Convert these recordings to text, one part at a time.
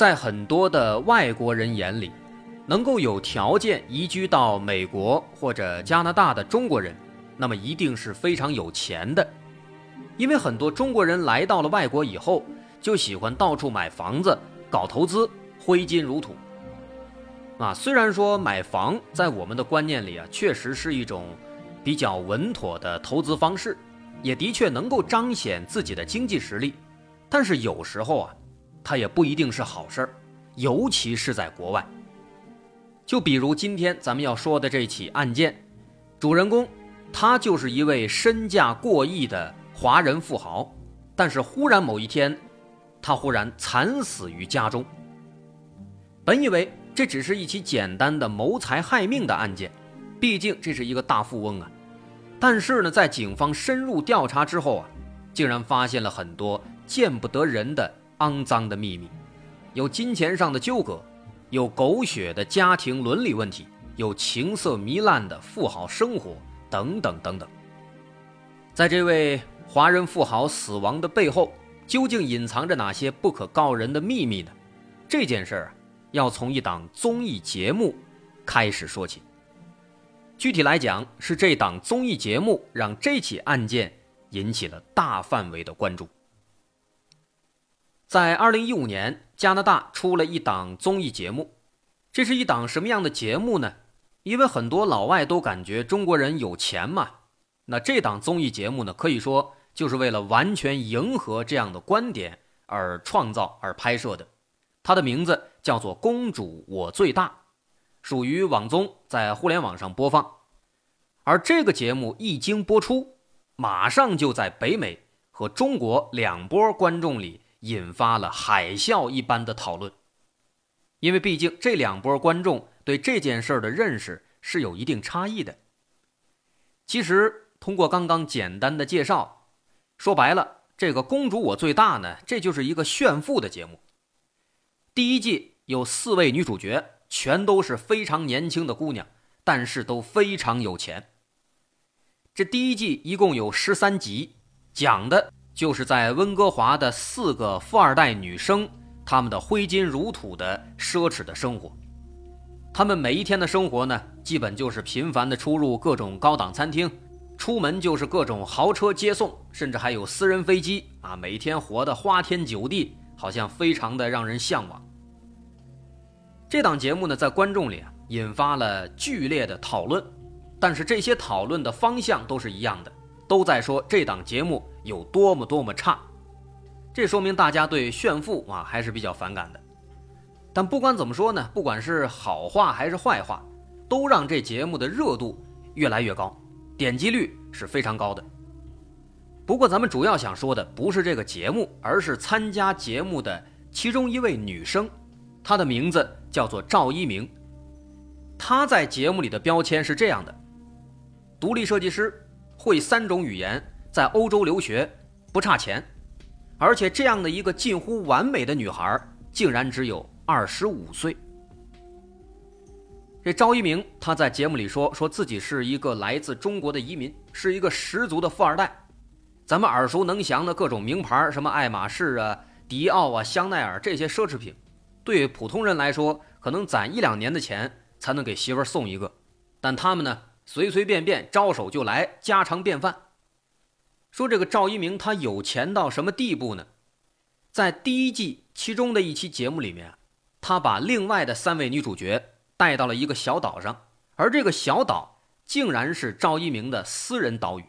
在很多的外国人眼里，能够有条件移居到美国或者加拿大的中国人，那么一定是非常有钱的，因为很多中国人来到了外国以后，就喜欢到处买房子、搞投资，挥金如土。啊，虽然说买房在我们的观念里啊，确实是一种比较稳妥的投资方式，也的确能够彰显自己的经济实力，但是有时候啊，它也不一定是好事儿，尤其是在国外。就比如今天咱们要说的这起案件，主人公他就是一位身价过亿的华人富豪，但是忽然某一天，他忽然惨死于家中。本以为。这只是一起简单的谋财害命的案件，毕竟这是一个大富翁啊。但是呢，在警方深入调查之后啊，竟然发现了很多见不得人的肮脏的秘密，有金钱上的纠葛，有狗血的家庭伦理问题，有情色糜烂的富豪生活等等等等。在这位华人富豪死亡的背后，究竟隐藏着哪些不可告人的秘密呢？这件事儿啊。要从一档综艺节目开始说起。具体来讲，是这档综艺节目让这起案件引起了大范围的关注。在二零一五年，加拿大出了一档综艺节目，这是一档什么样的节目呢？因为很多老外都感觉中国人有钱嘛，那这档综艺节目呢，可以说就是为了完全迎合这样的观点而创造而拍摄的。它的名字叫做《公主我最大》，属于网综，在互联网上播放。而这个节目一经播出，马上就在北美和中国两波观众里引发了海啸一般的讨论。因为毕竟这两波观众对这件事的认识是有一定差异的。其实通过刚刚简单的介绍，说白了，这个《公主我最大》呢，这就是一个炫富的节目。第一季有四位女主角，全都是非常年轻的姑娘，但是都非常有钱。这第一季一共有十三集，讲的就是在温哥华的四个富二代女生，她们的挥金如土的奢侈的生活。她们每一天的生活呢，基本就是频繁的出入各种高档餐厅，出门就是各种豪车接送，甚至还有私人飞机啊，每天活得花天酒地。好像非常的让人向往。这档节目呢，在观众里啊引发了剧烈的讨论，但是这些讨论的方向都是一样的，都在说这档节目有多么多么差。这说明大家对炫富啊还是比较反感的。但不管怎么说呢，不管是好话还是坏话，都让这节目的热度越来越高，点击率是非常高的。不过，咱们主要想说的不是这个节目，而是参加节目的其中一位女生，她的名字叫做赵一鸣。她在节目里的标签是这样的：独立设计师，会三种语言，在欧洲留学，不差钱。而且，这样的一个近乎完美的女孩，竟然只有二十五岁。这赵一鸣，他在节目里说，说自己是一个来自中国的移民，是一个十足的富二代。咱们耳熟能详的各种名牌，什么爱马仕啊、迪奥啊、香奈儿这些奢侈品，对普通人来说，可能攒一两年的钱才能给媳妇儿送一个。但他们呢，随随便便招手就来，家常便饭。说这个赵一鸣他有钱到什么地步呢？在第一季其中的一期节目里面，他把另外的三位女主角带到了一个小岛上，而这个小岛竟然是赵一鸣的私人岛屿。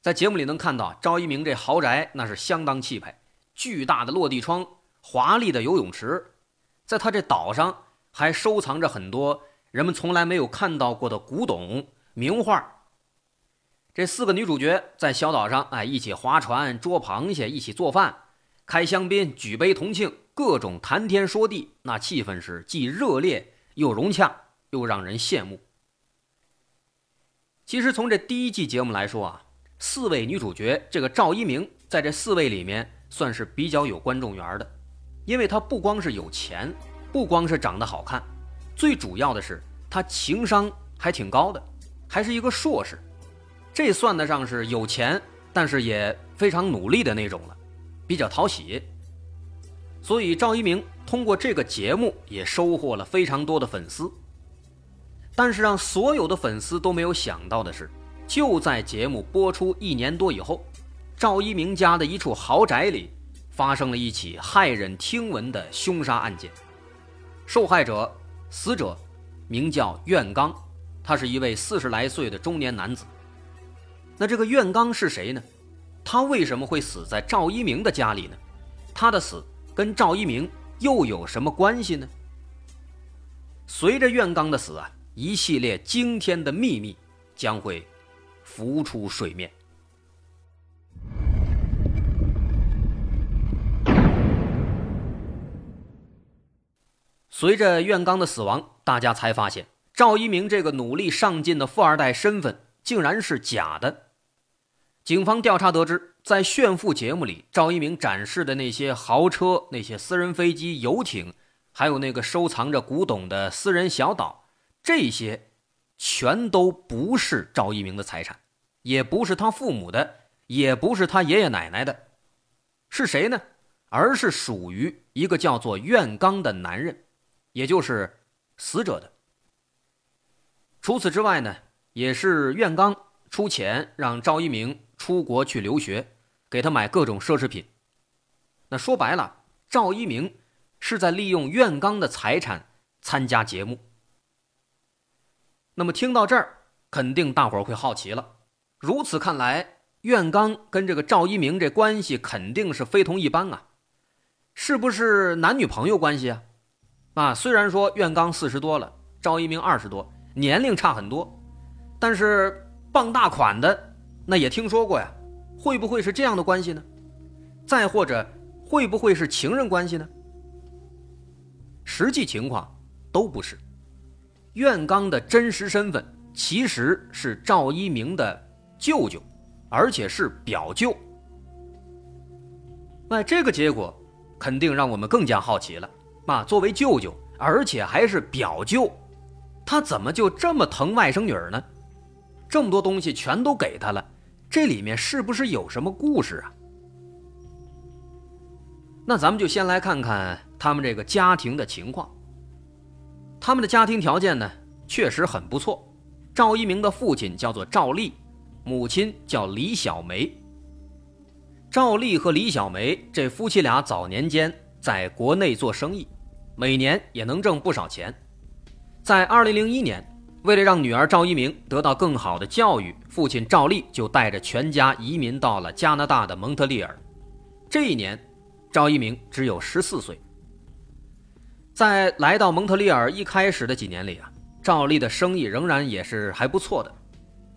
在节目里能看到赵一鸣这豪宅，那是相当气派，巨大的落地窗，华丽的游泳池，在他这岛上还收藏着很多人们从来没有看到过的古董名画。这四个女主角在小岛上，哎，一起划船、捉螃蟹，一起做饭、开香槟、举杯同庆，各种谈天说地，那气氛是既热烈又融洽，又让人羡慕。其实从这第一季节目来说啊，四位女主角，这个赵一鸣在这四位里面算是比较有观众缘的，因为她不光是有钱，不光是长得好看，最主要的是她情商还挺高的，还是一个硕士，这算得上是有钱，但是也非常努力的那种了，比较讨喜。所以赵一鸣通过这个节目也收获了非常多的粉丝。但是让所有的粉丝都没有想到的是，就在节目播出一年多以后，赵一鸣家的一处豪宅里发生了一起骇人听闻的凶杀案件。受害者死者名叫苑刚，他是一位四十来岁的中年男子。那这个苑刚是谁呢？他为什么会死在赵一鸣的家里呢？他的死跟赵一鸣又有什么关系呢？随着苑刚的死啊。一系列惊天的秘密将会浮出水面。随着苑刚的死亡，大家才发现赵一鸣这个努力上进的富二代身份竟然是假的。警方调查得知，在炫富节目里，赵一鸣展示的那些豪车、那些私人飞机、游艇，还有那个收藏着古董的私人小岛。这些全都不是赵一鸣的财产，也不是他父母的，也不是他爷爷奶奶的，是谁呢？而是属于一个叫做苑刚的男人，也就是死者的。除此之外呢，也是苑刚出钱让赵一鸣出国去留学，给他买各种奢侈品。那说白了，赵一鸣是在利用苑刚的财产参加节目。那么听到这儿，肯定大伙儿会好奇了。如此看来，苑刚跟这个赵一鸣这关系肯定是非同一般啊，是不是男女朋友关系啊？啊，虽然说苑刚四十多了，赵一鸣二十多，年龄差很多，但是傍大款的那也听说过呀，会不会是这样的关系呢？再或者会不会是情人关系呢？实际情况都不是。苑刚的真实身份其实是赵一鸣的舅舅，而且是表舅。那这个结果肯定让我们更加好奇了。啊，作为舅舅，而且还是表舅，他怎么就这么疼外甥女儿呢？这么多东西全都给他了，这里面是不是有什么故事啊？那咱们就先来看看他们这个家庭的情况。他们的家庭条件呢，确实很不错。赵一鸣的父亲叫做赵立，母亲叫李小梅。赵立和李小梅这夫妻俩早年间在国内做生意，每年也能挣不少钱。在2001年，为了让女儿赵一鸣得到更好的教育，父亲赵立就带着全家移民到了加拿大的蒙特利尔。这一年，赵一鸣只有14岁。在来到蒙特利尔一开始的几年里啊，赵丽的生意仍然也是还不错的。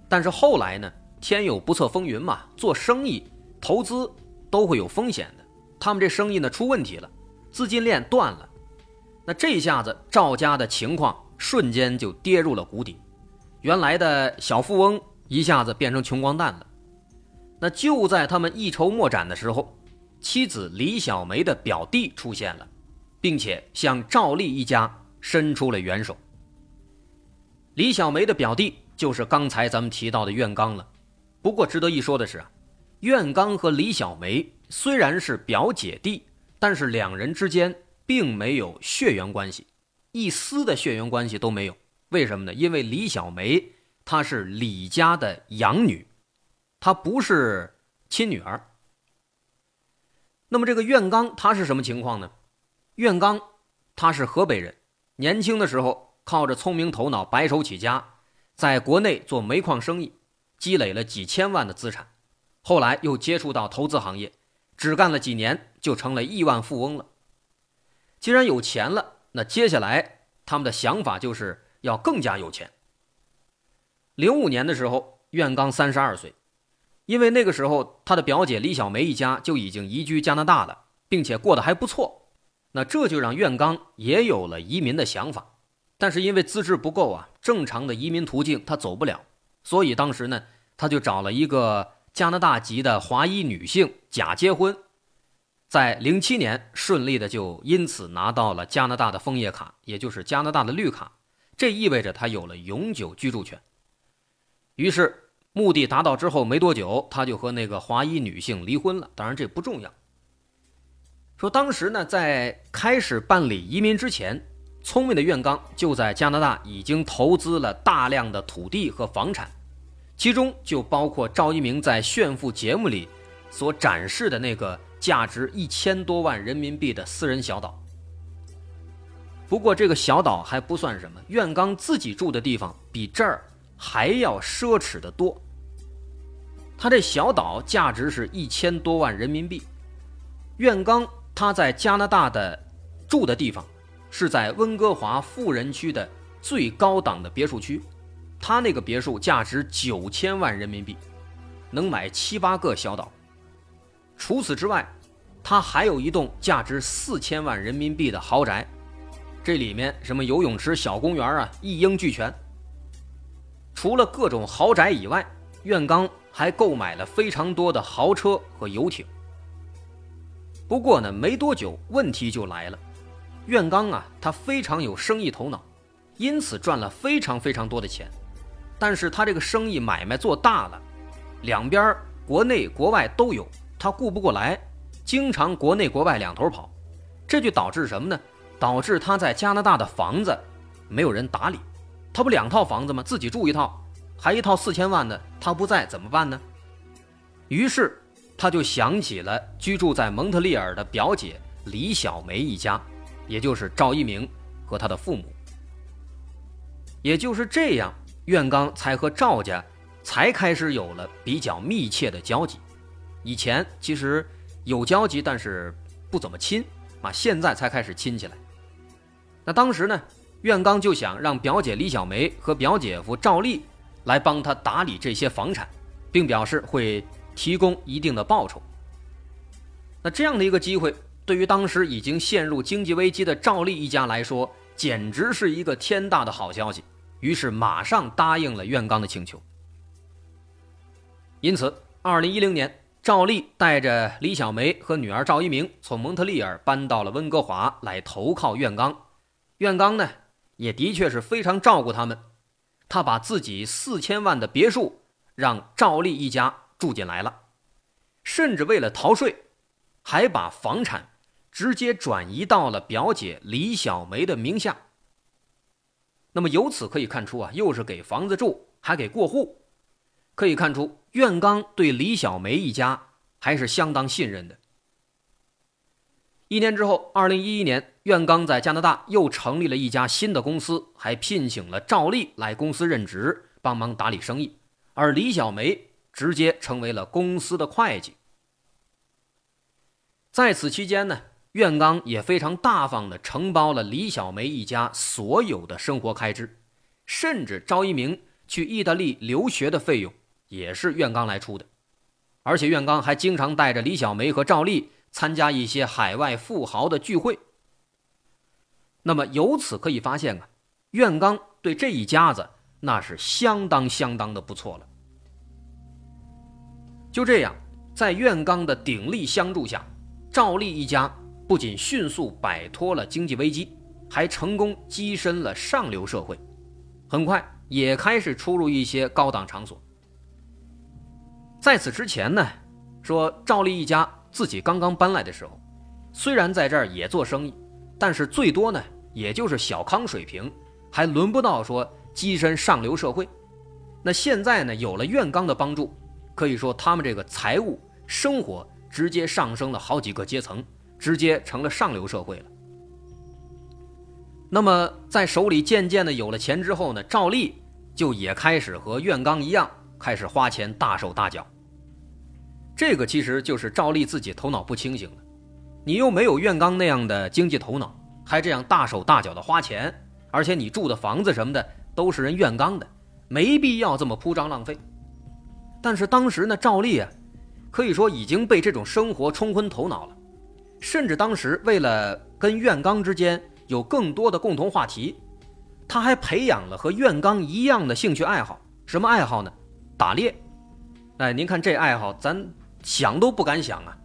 但是后来呢，天有不测风云嘛，做生意、投资都会有风险的。他们这生意呢出问题了，资金链断了。那这下子赵家的情况瞬间就跌入了谷底，原来的小富翁一下子变成穷光蛋了。那就在他们一筹莫展的时候，妻子李小梅的表弟出现了。并且向赵丽一家伸出了援手。李小梅的表弟就是刚才咱们提到的苑刚了。不过值得一说的是啊，苑刚和李小梅虽然是表姐弟，但是两人之间并没有血缘关系，一丝的血缘关系都没有。为什么呢？因为李小梅她是李家的养女，她不是亲女儿。那么这个苑刚他是什么情况呢？苑刚，他是河北人，年轻的时候靠着聪明头脑白手起家，在国内做煤矿生意，积累了几千万的资产，后来又接触到投资行业，只干了几年就成了亿万富翁了。既然有钱了，那接下来他们的想法就是要更加有钱。零五年的时候，苑刚三十二岁，因为那个时候他的表姐李小梅一家就已经移居加拿大了，并且过得还不错。那这就让苑刚也有了移民的想法，但是因为资质不够啊，正常的移民途径他走不了，所以当时呢，他就找了一个加拿大籍的华裔女性假结婚，在零七年顺利的就因此拿到了加拿大的枫叶卡，也就是加拿大的绿卡，这意味着他有了永久居住权。于是目的达到之后没多久，他就和那个华裔女性离婚了。当然这不重要。说当时呢，在开始办理移民之前，聪明的苑刚就在加拿大已经投资了大量的土地和房产，其中就包括赵一鸣在炫富节目里所展示的那个价值一千多万人民币的私人小岛。不过这个小岛还不算什么，苑刚自己住的地方比这儿还要奢侈的多。他这小岛价值是一千多万人民币，苑刚。他在加拿大的住的地方是在温哥华富人区的最高档的别墅区，他那个别墅价值九千万人民币，能买七八个小岛。除此之外，他还有一栋价值四千万人民币的豪宅，这里面什么游泳池、小公园啊，一应俱全。除了各种豪宅以外，苑刚还购买了非常多的豪车和游艇。不过呢，没多久问题就来了。苑刚啊，他非常有生意头脑，因此赚了非常非常多的钱。但是他这个生意买卖做大了，两边国内国外都有，他顾不过来，经常国内国外两头跑，这就导致什么呢？导致他在加拿大的房子没有人打理。他不两套房子吗？自己住一套，还一套四千万的，他不在怎么办呢？于是。他就想起了居住在蒙特利尔的表姐李小梅一家，也就是赵一鸣和他的父母。也就是这样，苑刚才和赵家才开始有了比较密切的交集。以前其实有交集，但是不怎么亲啊，现在才开始亲起来。那当时呢，苑刚就想让表姐李小梅和表姐夫赵立来帮他打理这些房产，并表示会。提供一定的报酬。那这样的一个机会，对于当时已经陷入经济危机的赵丽一家来说，简直是一个天大的好消息。于是马上答应了苑刚的请求。因此，二零一零年，赵丽带着李小梅和女儿赵一鸣从蒙特利尔搬到了温哥华来投靠苑刚。苑刚呢，也的确是非常照顾他们，他把自己四千万的别墅让赵丽一家。住进来了，甚至为了逃税，还把房产直接转移到了表姐李小梅的名下。那么由此可以看出啊，又是给房子住，还给过户，可以看出苑刚对李小梅一家还是相当信任的。一年之后，二零一一年，苑刚在加拿大又成立了一家新的公司，还聘请了赵丽来公司任职，帮忙打理生意，而李小梅。直接成为了公司的会计。在此期间呢，苑刚也非常大方的承包了李小梅一家所有的生活开支，甚至赵一鸣去意大利留学的费用也是苑刚来出的。而且苑刚还经常带着李小梅和赵丽参加一些海外富豪的聚会。那么由此可以发现啊，苑刚对这一家子那是相当相当的不错了。就这样，在苑刚的鼎力相助下，赵丽一家不仅迅速摆脱了经济危机，还成功跻身了上流社会，很快也开始出入一些高档场所。在此之前呢，说赵丽一家自己刚刚搬来的时候，虽然在这儿也做生意，但是最多呢也就是小康水平，还轮不到说跻身上流社会。那现在呢，有了苑刚的帮助。可以说，他们这个财务生活直接上升了好几个阶层，直接成了上流社会了。那么，在手里渐渐的有了钱之后呢，赵丽就也开始和苑刚一样，开始花钱大手大脚。这个其实就是赵丽自己头脑不清醒了。你又没有苑刚那样的经济头脑，还这样大手大脚的花钱，而且你住的房子什么的都是人苑刚的，没必要这么铺张浪费。但是当时呢，赵丽啊，可以说已经被这种生活冲昏头脑了，甚至当时为了跟苑刚之间有更多的共同话题。他还培养了和苑刚一样的兴趣爱好，什么爱好呢？打猎。哎，您看这爱好，咱想都不敢想啊。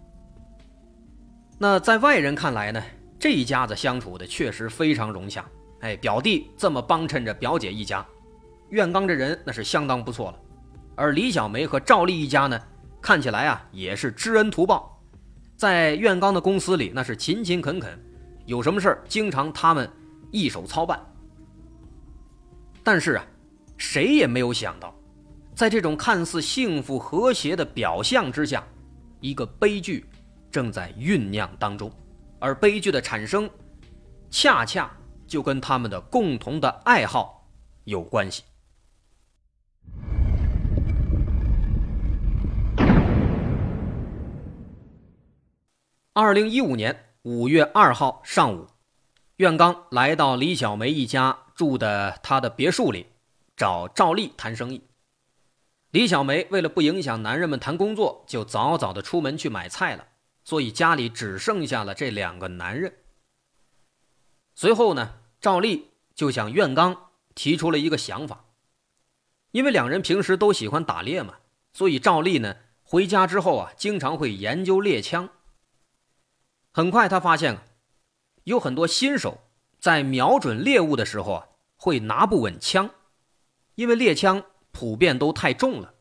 那在外人看来呢，这一家子相处的确实非常融洽。哎，表弟这么帮衬着表姐一家，苑刚这人那是相当不错了。而李小梅和赵丽一家呢，看起来啊也是知恩图报，在苑刚的公司里那是勤勤恳恳，有什么事儿经常他们一手操办。但是啊，谁也没有想到，在这种看似幸福和谐的表象之下，一个悲剧正在酝酿当中，而悲剧的产生，恰恰就跟他们的共同的爱好有关系。二零一五年五月二号上午。苑刚来到李小梅一家住的他的别墅里，找赵丽谈生意。李小梅为了不影响男人们谈工作，就早早的出门去买菜了，所以家里只剩下了这两个男人。随后呢，赵丽就向苑刚提出了一个想法，因为两人平时都喜欢打猎嘛，所以赵丽呢回家之后啊，经常会研究猎枪。很快，他发现啊。有很多新手在瞄准猎物的时候啊，会拿不稳枪，因为猎枪普遍都太重了。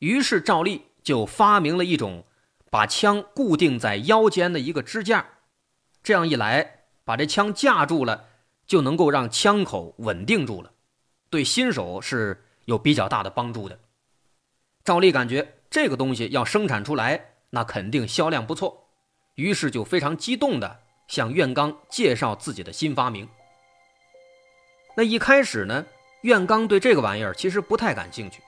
于是赵丽就发明了一种把枪固定在腰间的一个支架，这样一来，把这枪架住了，就能够让枪口稳定住了，对新手是有比较大的帮助的。赵丽感觉这个东西要生产出来，那肯定销量不错，于是就非常激动的。向苑刚介绍自己的新发明。那一开始呢，苑刚对这个玩意儿其实不太感兴趣，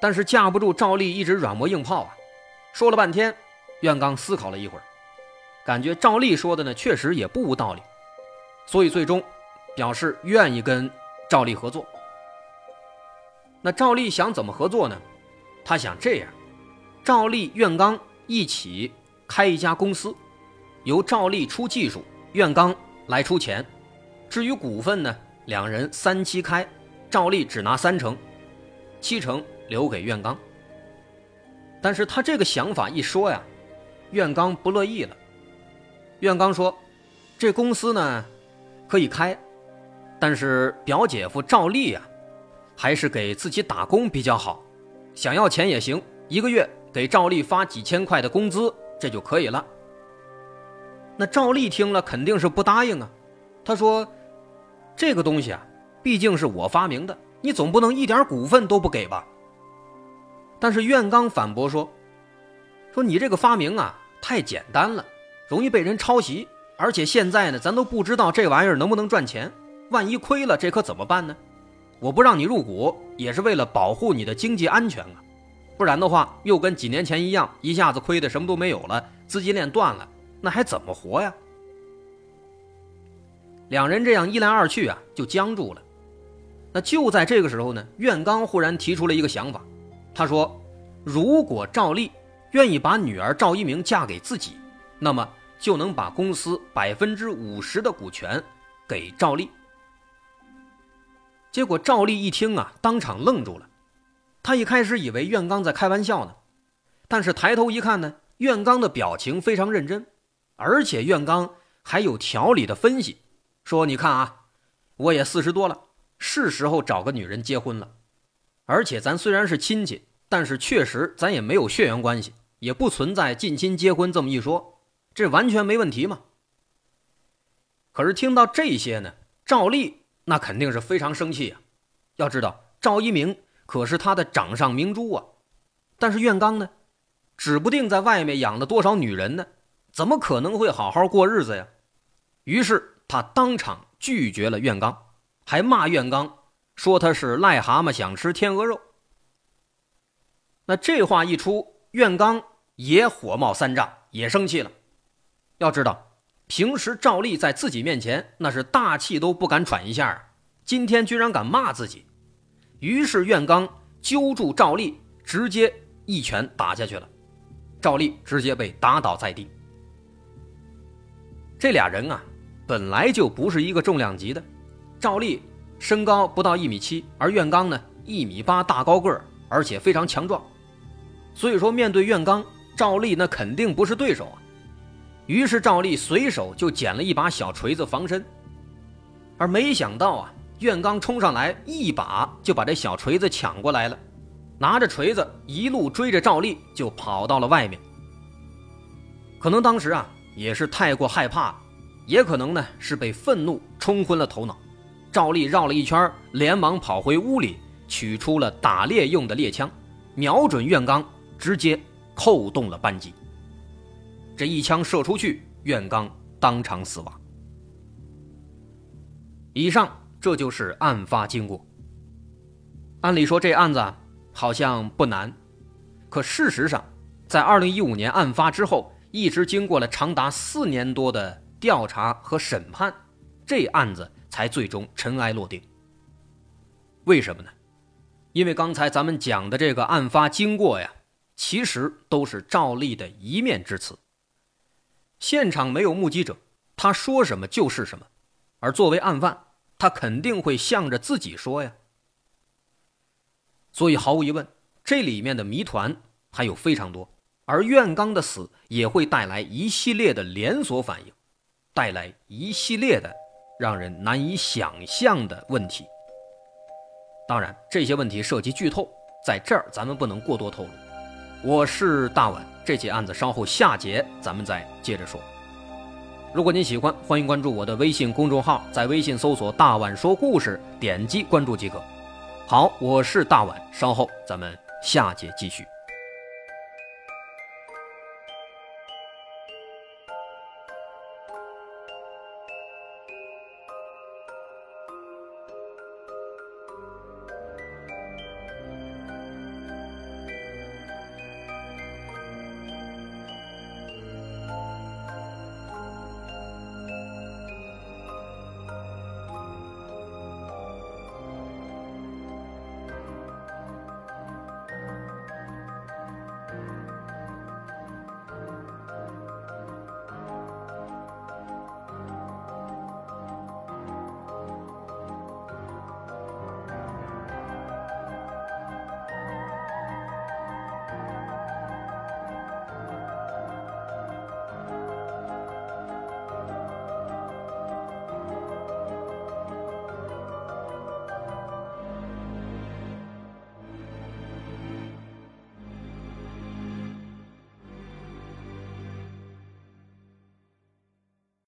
但是架不住赵丽一直软磨硬泡啊，说了半天，苑刚思考了一会儿，感觉赵丽说的呢确实也不无道理，所以最终表示愿意跟赵丽合作。那赵丽想怎么合作呢？他想这样，赵丽、苑刚一起开一家公司。由赵丽出技术，苑刚来出钱。至于股份呢，两人三七开，赵丽只拿三成，七成留给苑刚。但是他这个想法一说呀，苑刚不乐意了。苑刚说：“这公司呢，可以开，但是表姐夫赵丽呀，还是给自己打工比较好。想要钱也行，一个月给赵丽发几千块的工资，这就可以了。”那赵丽听了肯定是不答应啊，他说：“这个东西啊，毕竟是我发明的，你总不能一点股份都不给吧？”但是苑刚反驳说：“说你这个发明啊太简单了，容易被人抄袭，而且现在呢，咱都不知道这玩意儿能不能赚钱，万一亏了，这可怎么办呢？我不让你入股，也是为了保护你的经济安全啊，不然的话，又跟几年前一样，一下子亏的什么都没有了，资金链断了。”那还怎么活呀？两人这样一来二去啊，就僵住了。那就在这个时候呢，苑刚忽然提出了一个想法，他说：“如果赵丽愿意把女儿赵一鸣嫁给自己，那么就能把公司百分之五十的股权给赵丽。”结果赵丽一听啊，当场愣住了。他一开始以为苑刚在开玩笑呢，但是抬头一看呢，苑刚的表情非常认真。而且苑刚还有条理的分析，说：“你看啊，我也四十多了，是时候找个女人结婚了。而且咱虽然是亲戚，但是确实咱也没有血缘关系，也不存在近亲结婚这么一说，这完全没问题嘛。”可是听到这些呢，赵丽那肯定是非常生气啊。要知道赵一鸣可是他的掌上明珠啊，但是苑刚呢，指不定在外面养了多少女人呢。怎么可能会好好过日子呀？于是他当场拒绝了苑刚，还骂苑刚说他是癞蛤蟆想吃天鹅肉。那这话一出，苑刚也火冒三丈，也生气了。要知道，平时赵丽在自己面前那是大气都不敢喘一下，今天居然敢骂自己。于是苑刚揪住赵丽，直接一拳打下去了，赵丽直接被打倒在地。这俩人啊，本来就不是一个重量级的。赵丽身高不到一米七，而苑刚呢一米八大高个儿，而且非常强壮。所以说，面对苑刚，赵丽那肯定不是对手啊。于是赵丽随手就捡了一把小锤子防身，而没想到啊，苑刚冲上来一把就把这小锤子抢过来了，拿着锤子一路追着赵丽就跑到了外面。可能当时啊也是太过害怕，也可能呢是被愤怒冲昏了头脑。赵丽绕了一圈，连忙跑回屋里，取出了打猎用的猎枪，瞄准院刚，直接扣动了扳机。这一枪射出去，院刚当场死亡。以上这就是案发经过。按理说这案子好像不难，可事实上，在二零一五年案发之后，一直经过了长达四年多的调查和审判，这案子。才最终尘埃落定。为什么呢？因为刚才咱们讲的这个案发经过呀，其实都是赵丽的一面之词。现场没有目击者，他说什么就是什么，而作为案犯，他肯定会向着自己说呀。所以毫无疑问，这里面的谜团还有非常多，而苑刚的死也会带来一系列的连锁反应，带来一系列的。让人难以想象的问题。当然，这些问题涉及剧透，在这儿咱们不能过多透露。我是大碗，这起案子稍后下节咱们再接着说。如果您喜欢，欢迎关注我的微信公众号，在微信搜索“大碗说故事”，点击关注即可。好，我是大碗，稍后咱们下节继续。